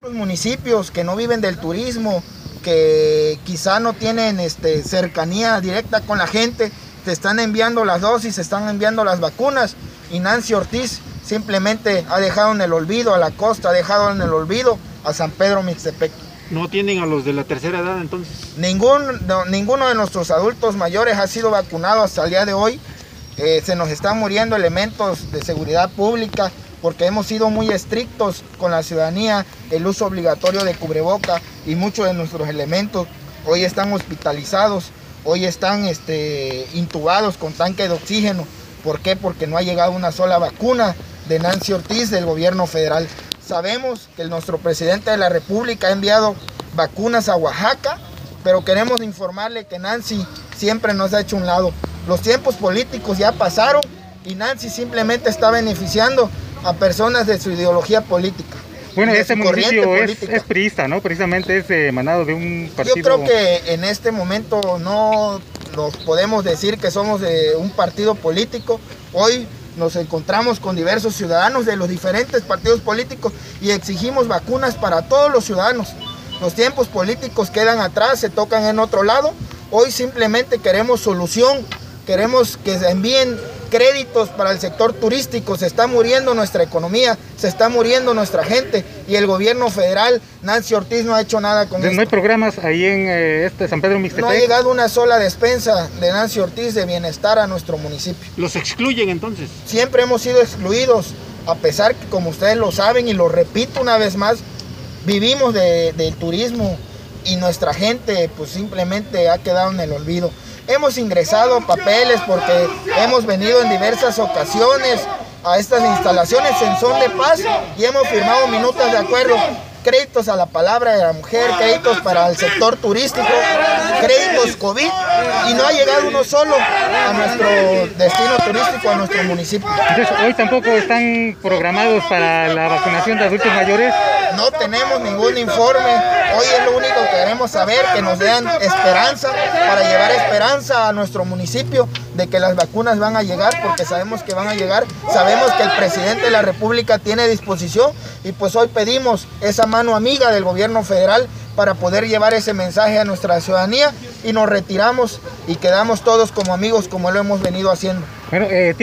Los municipios que no viven del turismo, que quizá no tienen este, cercanía directa con la gente, te están enviando las dosis, se están enviando las vacunas y Nancy Ortiz simplemente ha dejado en el olvido a la costa, ha dejado en el olvido a San Pedro Mixtepec. ¿No tienen a los de la tercera edad entonces? Ningún, no, ninguno de nuestros adultos mayores ha sido vacunado hasta el día de hoy. Eh, se nos están muriendo elementos de seguridad pública porque hemos sido muy estrictos con la ciudadanía, el uso obligatorio de cubreboca y muchos de nuestros elementos hoy están hospitalizados, hoy están este, intubados con tanque de oxígeno. ¿Por qué? Porque no ha llegado una sola vacuna de Nancy Ortiz del gobierno federal. Sabemos que nuestro presidente de la República ha enviado vacunas a Oaxaca, pero queremos informarle que Nancy siempre nos ha hecho un lado. Los tiempos políticos ya pasaron y Nancy simplemente está beneficiando a personas de su ideología política. Bueno, este municipio es, es, priista, ¿no? Precisamente es emanado de un partido... Yo creo que en este momento no nos podemos decir que somos de un partido político. Hoy nos encontramos con diversos ciudadanos de los diferentes partidos políticos y exigimos vacunas para todos los ciudadanos. Los tiempos políticos quedan atrás, se tocan en otro lado. Hoy simplemente queremos solución, queremos que se envíen créditos para el sector turístico, se está muriendo nuestra economía, se está muriendo nuestra gente y el gobierno federal, Nancy Ortiz no ha hecho nada con eso. ¿No hay programas ahí en eh, este San Pedro Mixtepec? No ha llegado una sola despensa de Nancy Ortiz de bienestar a nuestro municipio. ¿Los excluyen entonces? Siempre hemos sido excluidos, a pesar que como ustedes lo saben y lo repito una vez más, vivimos de, del turismo y nuestra gente pues simplemente ha quedado en el olvido. Hemos ingresado papeles porque hemos venido en diversas ocasiones a estas instalaciones en son de paz y hemos firmado minutas de acuerdo créditos a la palabra de la mujer, créditos para el sector turístico, créditos COVID y no ha llegado uno solo a nuestro destino turístico, a nuestro municipio. Entonces, hoy tampoco están programados para la vacunación de adultos mayores. No tenemos ningún informe. Hoy es lo único que queremos saber, que nos den esperanza para llevar esperanza a nuestro municipio de que las vacunas van a llegar, porque sabemos que van a llegar. Sabemos que el presidente de la República tiene disposición y pues hoy pedimos esa mano amiga del gobierno federal para poder llevar ese mensaje a nuestra ciudadanía y nos retiramos y quedamos todos como amigos como lo hemos venido haciendo. Eh,